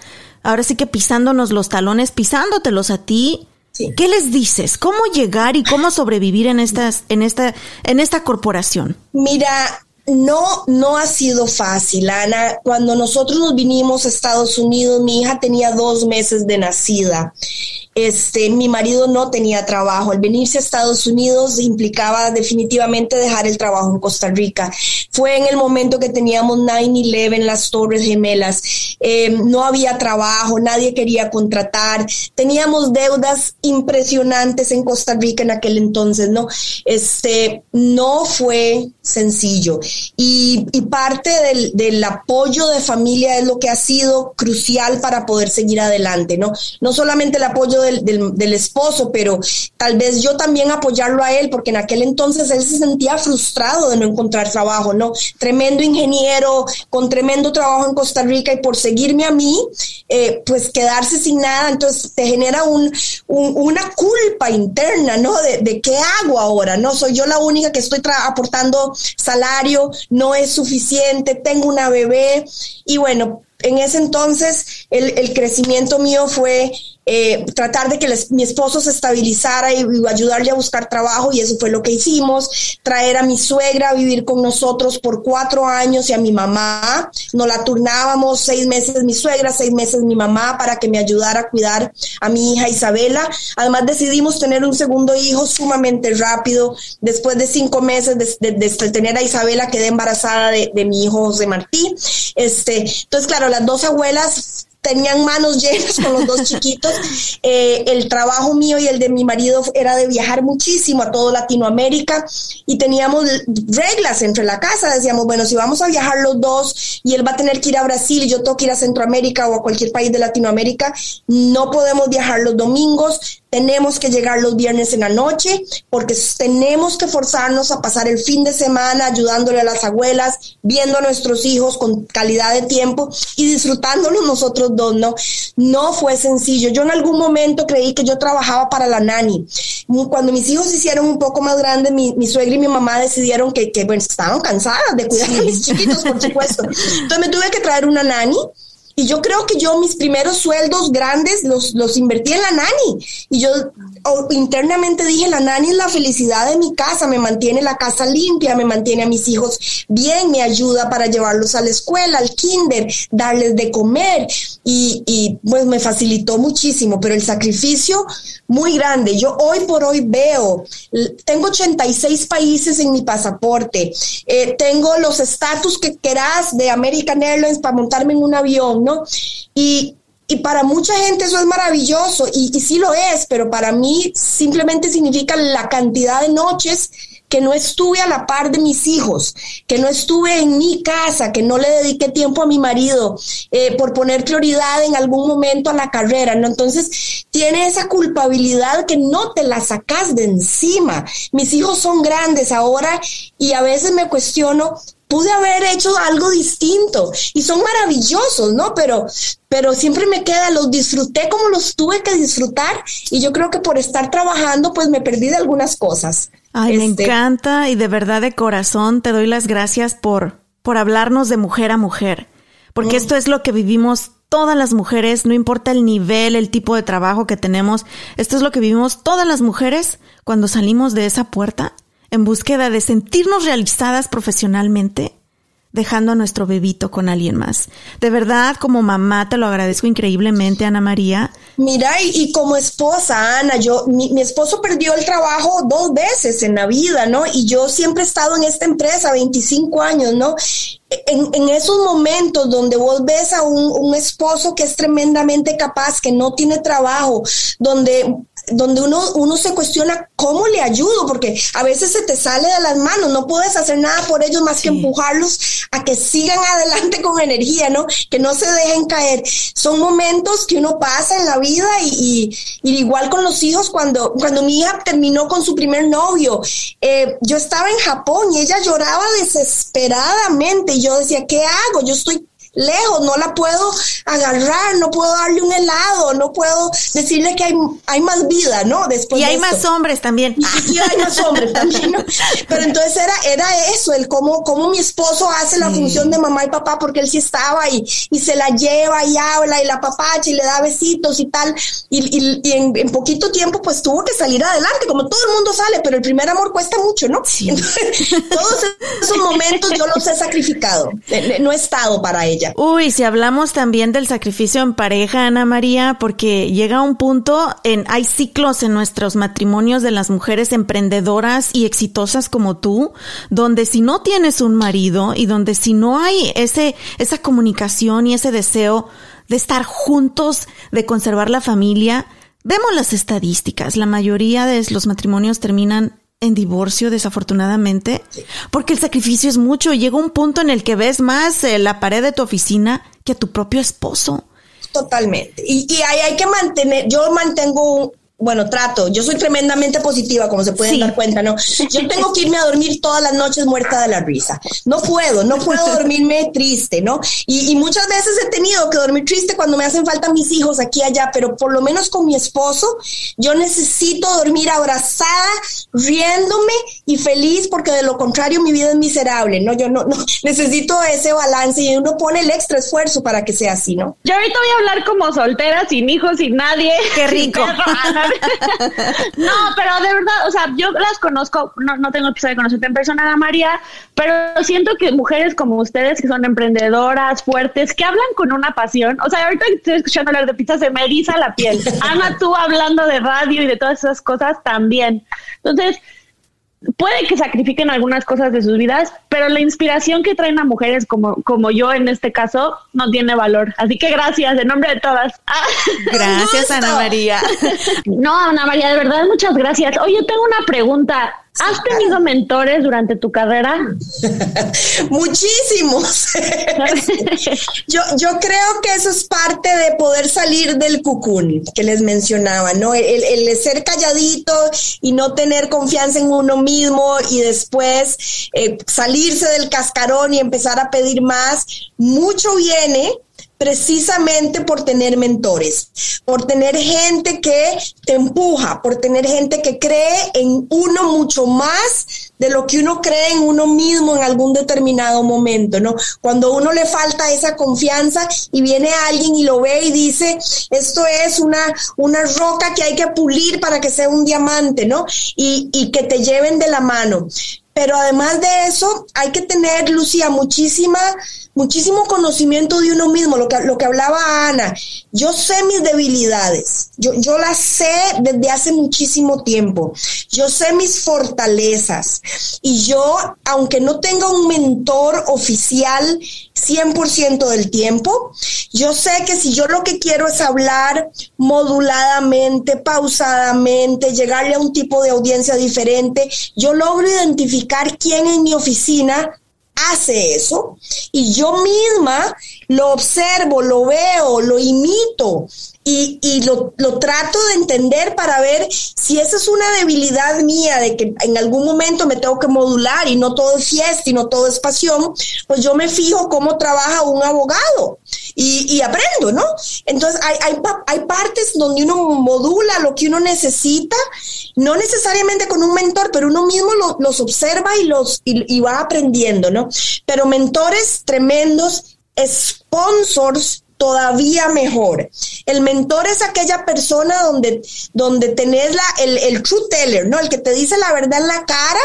ahora sí que pisándonos los talones, pisándotelos a ti? ¿Qué les dices? ¿Cómo llegar y cómo sobrevivir en estas, en esta, en esta corporación? Mira, no, no ha sido fácil, Ana. Cuando nosotros nos vinimos a Estados Unidos, mi hija tenía dos meses de nacida. Este, mi marido no tenía trabajo. El venirse a Estados Unidos implicaba definitivamente dejar el trabajo en Costa Rica. Fue en el momento que teníamos 9-11, las Torres Gemelas. Eh, no había trabajo, nadie quería contratar. Teníamos deudas impresionantes en Costa Rica en aquel entonces, ¿no? Este, no fue sencillo. Y, parte del, apoyo de familia es lo que ha sido crucial para poder seguir adelante, ¿no? No solamente el apoyo del, del esposo, pero tal vez yo también apoyarlo a él, porque en aquel entonces él se sentía frustrado de no encontrar trabajo, ¿no? Tremendo ingeniero, con tremendo trabajo en Costa Rica y por seguirme a mí, eh, pues quedarse sin nada, entonces te genera un, una culpa interna, ¿no? De, de, qué hago ahora, ¿no? Soy yo la única que estoy aportando salario, no es suficiente, tengo una bebé. Y bueno, en ese entonces el, crecimiento mío fue eh, tratar de que mi esposo se estabilizara y, ayudarle a buscar trabajo y eso fue lo que hicimos, traer a mi suegra a vivir con nosotros por cuatro años y a mi mamá, nos la turnábamos seis meses mi suegra, seis meses mi mamá para que me ayudara a cuidar a mi hija Isabela. Además decidimos tener un segundo hijo sumamente rápido, después de cinco meses de, tener a Isabela quedé embarazada de, de mi hijo José Martí. Este, entonces claro, las dos abuelas tenían manos llenas con los dos chiquitos. [LAUGHS] Eh, el trabajo mío y el de mi marido era de viajar muchísimo a todo Latinoamérica y teníamos reglas entre la casa. Decíamos, bueno, si vamos a viajar los dos y él va a tener que ir a Brasil y yo tengo que ir a Centroamérica o a cualquier país de Latinoamérica, no podemos viajar los domingos, tenemos que llegar los viernes en la noche porque tenemos que forzarnos a pasar el fin de semana ayudándole a las abuelas, viendo a nuestros hijos con calidad de tiempo y disfrutándolo nosotros dos, ¿no? No fue sencillo. Yo en algún momento creí que yo trabajaba para la nani. Cuando mis hijos se hicieron un poco más grandes, mi, mi suegra y mi mamá decidieron que, que bueno, estaban cansadas de cuidar a mis chiquitos, por supuesto. Entonces me tuve que traer una nani y yo creo que yo mis primeros sueldos grandes los, los invertí en la nani. Y yo internamente dije, la nani es la felicidad de mi casa, me mantiene la casa limpia, me mantiene a mis hijos bien, me ayuda para llevarlos a la escuela, al kinder, darles de comer. Y, y pues me facilitó muchísimo, pero el sacrificio muy grande. Yo hoy por hoy veo, tengo 86 países en mi pasaporte, eh, tengo los estatus que querás de American Airlines para montarme en un avión ¿no? Y, para mucha gente eso es maravilloso y, y sí lo es, pero para mí simplemente significa la cantidad de noches que no estuve a la par de mis hijos, que no estuve en mi casa, que no le dediqué tiempo a mi marido eh, por poner prioridad en algún momento a la carrera, ¿no? Entonces, tiene esa culpabilidad que no te la sacas de encima. Mis hijos son grandes ahora y a veces me cuestiono, pude haber hecho algo distinto y son maravillosos, ¿no? Pero, pero siempre me queda, los disfruté como los tuve que disfrutar y yo creo que por estar trabajando, pues me perdí de algunas cosas. Ay, me este, encanta y de verdad de corazón te doy las gracias por, por hablarnos de mujer a mujer, porque mm. esto es lo que vivimos todas las mujeres, no importa el nivel, el tipo de trabajo que tenemos, esto es lo que vivimos todas las mujeres cuando salimos de esa puerta en búsqueda de sentirnos realizadas profesionalmente, dejando a nuestro bebito con alguien más. De verdad, como mamá, te lo agradezco increíblemente, Ana María. Mira, y, como esposa, Ana, yo, mi, esposo perdió el trabajo dos veces en la vida, ¿no? Y yo siempre he estado en esta empresa 25 años, ¿no? En, esos momentos donde vos ves a un, esposo que es tremendamente capaz, que no tiene trabajo, donde donde uno, uno se cuestiona cómo le ayudo, porque a veces se te sale de las manos, no puedes hacer nada por ellos más que empujarlos a que sigan [LAUGHS] adelante con energía, ¿no? Que no se dejen caer. Son momentos que uno pasa en la vida y, igual con los hijos, cuando, cuando mi hija terminó con su primer novio, eh, yo estaba en Japón y ella lloraba desesperadamente y yo decía, ¿qué hago? Yo estoy lejos, no la puedo agarrar, no puedo darle un helado, no puedo decirle que hay, hay más vida, ¿no? Después y hay más hombres también. Y, hay más hombres también, ¿no? Pero entonces era, era eso, el cómo, cómo mi esposo hace la función de mamá y papá, porque él sí estaba y, y se la lleva y habla y la papacha y le da besitos y tal. Y, y, en, en, poquito tiempo pues tuvo que salir adelante, como todo el mundo sale, pero el primer amor cuesta mucho, ¿no? [LAUGHS] todos esos momentos yo los he sacrificado, no he estado para ella. Uy, si hablamos también del sacrificio en pareja, Ana María, porque llega un punto en, hay ciclos en nuestros matrimonios de las mujeres emprendedoras y exitosas como tú, donde si no tienes un marido y donde si no hay ese, esa comunicación y ese deseo de estar juntos, de conservar la familia, vemos las estadísticas. La mayoría de los matrimonios terminan en divorcio, desafortunadamente, porque el sacrificio es mucho. Llega un punto en el que ves más eh, la pared de tu oficina que a tu propio esposo. Totalmente. Y, y hay, hay que mantener, yo mantengo bueno, trato, yo soy tremendamente positiva, como se pueden dar cuenta, ¿no? Yo [LAUGHS] tengo que irme a dormir todas las noches muerta de la risa. No puedo, no puedo [LAUGHS] dormirme triste, ¿no? Y, muchas veces he tenido que dormir triste cuando me hacen falta mis hijos aquí y allá, pero por lo menos con mi esposo, yo necesito dormir abrazada, riéndome y feliz, porque de lo contrario mi vida es miserable, ¿no? Yo no, no [LAUGHS] necesito ese balance y uno pone el extra esfuerzo para que sea así, ¿no? Yo ahorita voy a hablar como soltera, sin hijos, sin nadie. Qué rico. [LAUGHS] no, pero de verdad, o sea, yo las conozco, no, no tengo el placer de conocerte en persona, Ana María, pero siento que mujeres como ustedes, que son emprendedoras, fuertes, que hablan con una pasión, o sea, ahorita estoy escuchando hablar de pizza, se me eriza la piel. Ana, tú hablando de radio y de todas esas cosas también. Entonces, puede que sacrifiquen algunas cosas de sus vidas, pero la inspiración que traen a mujeres como, como yo en este caso no tiene valor. Así que gracias, en nombre de todas. [LAUGHS] Gracias, Ana María. [LAUGHS] No, Ana María, de verdad, muchas gracias. Oye, tengo una pregunta. ¿Has tenido mentores durante tu carrera? [LAUGHS] Muchísimos. [LAUGHS] yo, yo creo que eso es parte de poder salir del cucún que les mencionaba, ¿no? El, el, ser calladito y no tener confianza en uno mismo y después eh, salirse del cascarón y empezar a pedir más. Mucho viene precisamente por tener mentores, por tener gente que te empuja, por tener gente que cree en uno mucho más de lo que uno cree en uno mismo en algún determinado momento, ¿no? Cuando uno le falta esa confianza y viene alguien y lo ve y dice, esto es una, una roca que hay que pulir para que sea un diamante, ¿no? Y, y que te lleven de la mano. Pero además de eso, hay que tener, Lucía, muchísima, muchísimo conocimiento de uno mismo, lo que, lo que hablaba Ana. Yo sé mis debilidades, yo, yo las sé desde hace muchísimo tiempo. Yo sé mis fortalezas. Y yo, aunque no tenga un mentor oficial 100% del tiempo, yo sé que si yo lo que quiero es hablar moduladamente, pausadamente, llegarle a un tipo de audiencia diferente, yo logro identificar quién en mi oficina hace eso y yo misma lo observo, lo veo, lo imito y, y lo, lo, trato de entender para ver si esa es una debilidad mía, de que en algún momento me tengo que modular y no todo es fiesta y no todo es pasión, pues yo me fijo cómo trabaja un abogado y, y aprendo, ¿no? Entonces hay, hay, hay, partes donde uno modula lo que uno necesita, no necesariamente con un mentor, pero uno mismo los observa y, los, y, y va aprendiendo, ¿no? Pero mentores tremendos, sponsors todavía mejor. El mentor es aquella persona donde, donde tenés la, el, el true teller, ¿no? El que te dice la verdad en la cara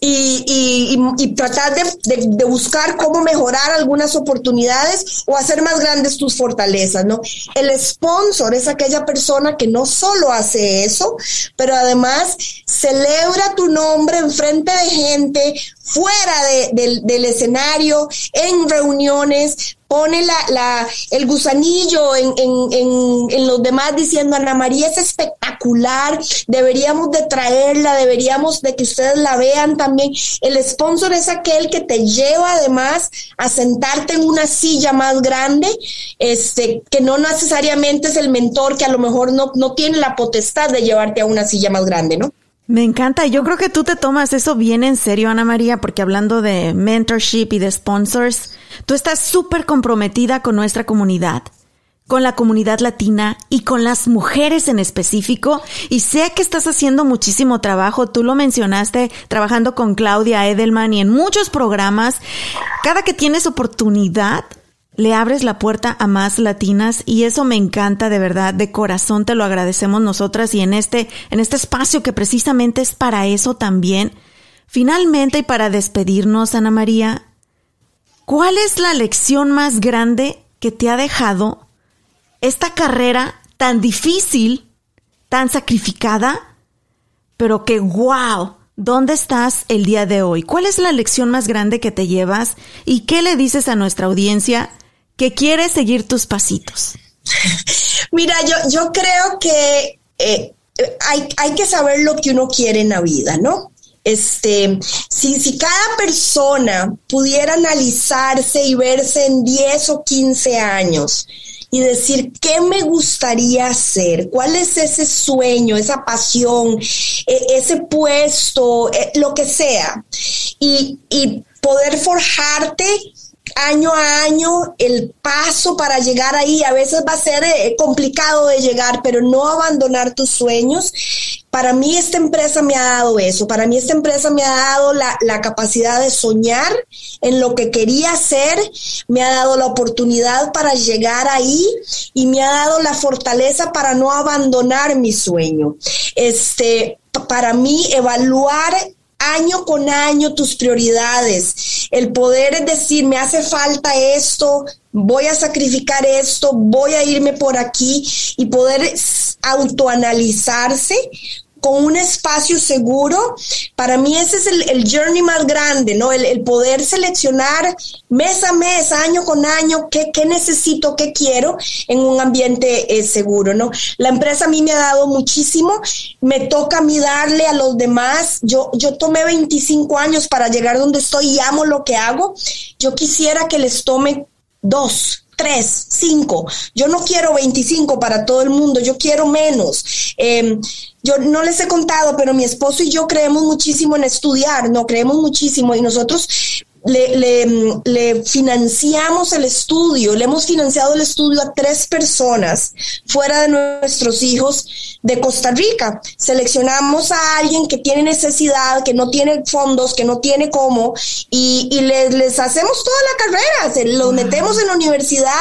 y, y, tratar de, buscar cómo mejorar algunas oportunidades o hacer más grandes tus fortalezas, ¿no? El sponsor es aquella persona que no solo hace eso, pero además celebra tu nombre en frente de gente, fuera de, del escenario, en reuniones, pone la, la, el gusanillo en, los demás diciendo, Ana María es espectacular, deberíamos de traerla, deberíamos de que ustedes la vean también. El sponsor es aquel que te lleva además a sentarte en una silla más grande, este, que no necesariamente es el mentor que a lo mejor no, no tiene la potestad de llevarte a una silla más grande, ¿no? Me encanta. Yo creo que tú te tomas eso bien en serio, Ana María, porque hablando de mentorship y de sponsors, tú estás súper comprometida con nuestra comunidad, con la comunidad latina y con las mujeres en específico. Y sé que estás haciendo muchísimo trabajo. Tú lo mencionaste trabajando con Claudia Edelman y en muchos programas. Cada que tienes oportunidad, le abres la puerta a más latinas y eso me encanta de verdad, de corazón te lo agradecemos nosotras y en este, en este espacio que precisamente es para eso también. Finalmente y para despedirnos, Ana María, ¿cuál es la lección más grande que te ha dejado esta carrera tan difícil, tan sacrificada, pero que wow, ¿Dónde estás el día de hoy? ¿Cuál es la lección más grande que te llevas? ¿Y qué le dices a nuestra audiencia que quiere seguir tus pasitos? Mira, yo, yo creo que eh, hay, hay que saber lo que uno quiere en la vida, ¿no? Este, si, si cada persona pudiera analizarse y verse en 10 o 15 años, y decir qué me gustaría hacer, cuál es ese sueño, esa pasión, e, ese puesto, e, lo que sea, y, y poder forjarte año a año el paso para llegar ahí. A veces va a ser eh, complicado de llegar, pero no abandonar tus sueños. Para mí esta empresa me ha dado eso. Para mí esta empresa me ha dado la, la capacidad de soñar en lo que quería hacer. Me ha dado la oportunidad para llegar ahí y me ha dado la fortaleza para no abandonar mi sueño. Este, para mí evaluar año con año tus prioridades, el poder decir, me hace falta esto, voy a sacrificar esto, voy a irme por aquí y poder autoanalizarse con un espacio seguro, para mí ese es el, journey más grande, ¿no? El, poder seleccionar mes a mes, año con año, qué, necesito, qué quiero en un ambiente eh, seguro, ¿no? La empresa a mí me ha dado muchísimo, me toca a mí darle a los demás, yo, yo tomé 25 años para llegar donde estoy y amo lo que hago, yo quisiera que les tome dos, tres, cinco. Yo no quiero 25 para todo el mundo, yo quiero menos. Em, yo no les he contado, pero mi esposo y yo creemos muchísimo en estudiar, no creemos muchísimo y nosotros le, le, financiamos el estudio, le hemos financiado el estudio a tres personas fuera de nuestros hijos de Costa Rica. Seleccionamos a alguien que tiene necesidad, que no tiene fondos, que no tiene cómo, y, y les, les, hacemos toda la carrera, se, los metemos en la universidad,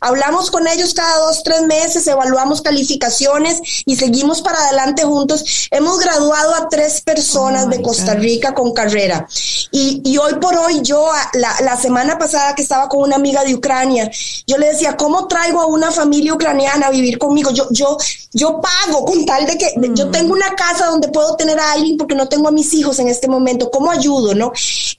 hablamos con ellos cada dos, tres meses, evaluamos calificaciones y seguimos para adelante juntos. Hemos graduado a tres personas oh de Costa Rica con carrera. Y, y hoy por hoy yo la, semana pasada que estaba con una amiga de Ucrania, yo le decía, ¿cómo traigo a una familia ucraniana a vivir conmigo? Yo, yo, yo pago con tal de que yo mm. tengo una casa donde puedo tener a alguien porque no tengo a mis hijos en este momento. ¿Cómo ayudo? ¿No?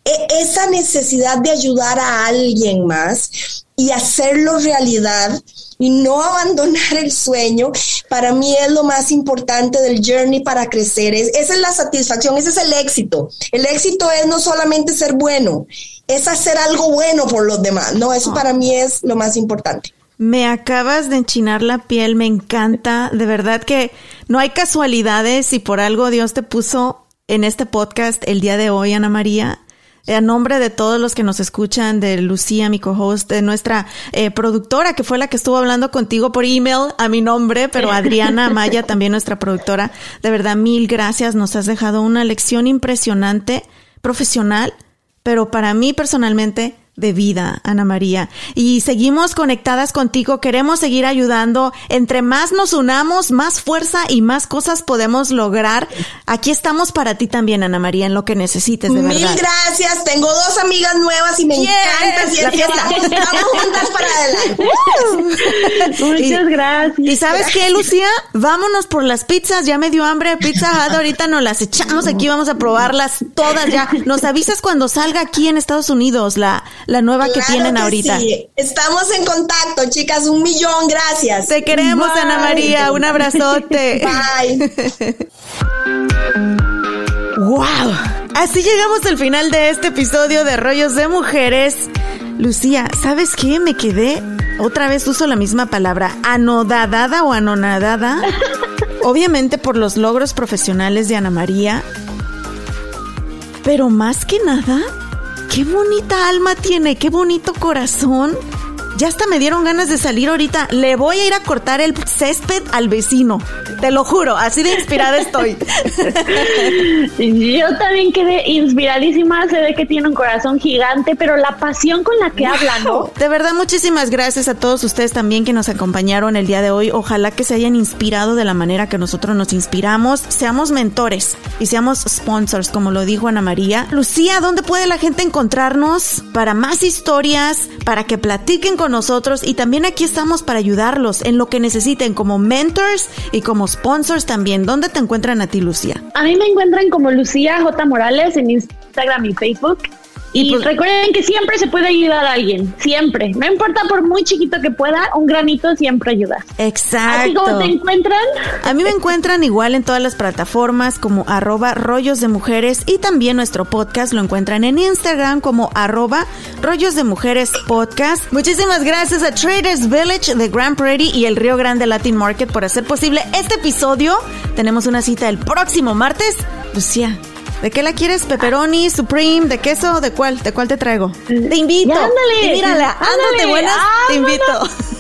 E, esa necesidad de ayudar a alguien más y hacerlo realidad y no abandonar el sueño, para mí es lo más importante del journey para crecer. Es, esa es la satisfacción, ese es el éxito. El éxito es no solamente ser bueno, es hacer algo bueno por los demás. No, eso para mí es lo más importante. Me acabas de enchinar la piel, me encanta. De verdad que no hay casualidades y por algo Dios te puso en este podcast el día de hoy, Ana María. A nombre de todos los que nos escuchan, de Lucía, mi co-host, de nuestra eh, productora, que fue la que estuvo hablando contigo por email a mi nombre, pero Adriana Maya, [LAUGHS] también nuestra productora, de verdad, mil gracias. Nos has dejado una lección impresionante, profesional, pero para mí personalmente de vida, Ana María. Y seguimos conectadas contigo, queremos seguir ayudando. Entre más nos unamos, más fuerza y más cosas podemos lograr. Aquí estamos para ti también, Ana María, en lo que necesites, de verdad. Mil gracias. Tengo dos amigas nuevas y me encanta. la fiesta. Estamos juntas para adelante. [LAUGHS] Muchas gracias. ¿Y sabes qué, Lucía? Vámonos por las pizzas. Ya me dio hambre. Pizza ahorita nos las echamos aquí. Vamos a probarlas todas ya. Nos avisas cuando salga aquí en Estados Unidos la la nueva que tienen ahorita. Sí. Estamos en contacto, chicas. Un millón, gracias. Te queremos, Ana María. Un abrazote. [LAUGHS] [LAUGHS] Bye. wow. Así llegamos al final de este episodio de Rollos de Mujeres. Lucía, ¿sabes qué? Me quedé, otra vez uso la misma palabra, anodadada o anonadada. [LAUGHS] Obviamente por los logros profesionales de Ana María. Pero más que nada, qué bonita alma tiene, qué bonito corazón. Ya hasta me dieron ganas de salir ahorita. Le voy a ir a cortar el césped al vecino. Te lo juro, así de inspirada estoy. [LAUGHS] Yo también quedé inspiradísima. Se ve que tiene un corazón gigante, pero la pasión con la que habla, ¿no? De verdad, muchísimas gracias a todos ustedes también que nos acompañaron el día de hoy. Ojalá que se hayan inspirado de la manera que nosotros nos inspiramos. Seamos mentores y seamos sponsors, como lo dijo Ana María. Lucía, ¿dónde puede la gente encontrarnos para más historias, para que platiquen con nosotros y también aquí estamos para ayudarlos en lo que necesiten como mentors y como sponsors también. ¿Dónde te encuentran a ti, Lucía? A mí me encuentran como Lucía J. Morales en Instagram y Facebook. Y, pues recuerden que siempre se puede ayudar a alguien, siempre. No importa por muy chiquito que pueda, un granito siempre ayuda. Exacto. cómo te encuentran? A mí me encuentran igual en todas las plataformas como arroba rollos de mujeres y también nuestro podcast lo encuentran en Instagram como arroba rollos de mujeres podcast. Muchísimas gracias a Traders Village de Grand Prairie y el Río Grande Latin Market por hacer posible este episodio. Tenemos una cita el próximo martes. Lucía, ¿De qué la quieres? ¿Pepperoni, Supreme, de queso? ¿De cuál? ¿De cuál te traigo? Te invito. ándale. mírala, ándate buenas, te invito.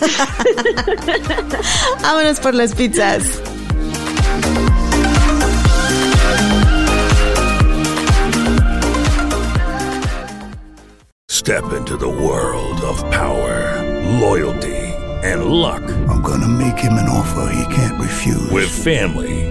[LAUGHS] Vámonos por las pizzas. Step into the world of power, loyalty, and luck. I'm gonna make him an offer he can't refuse. With family,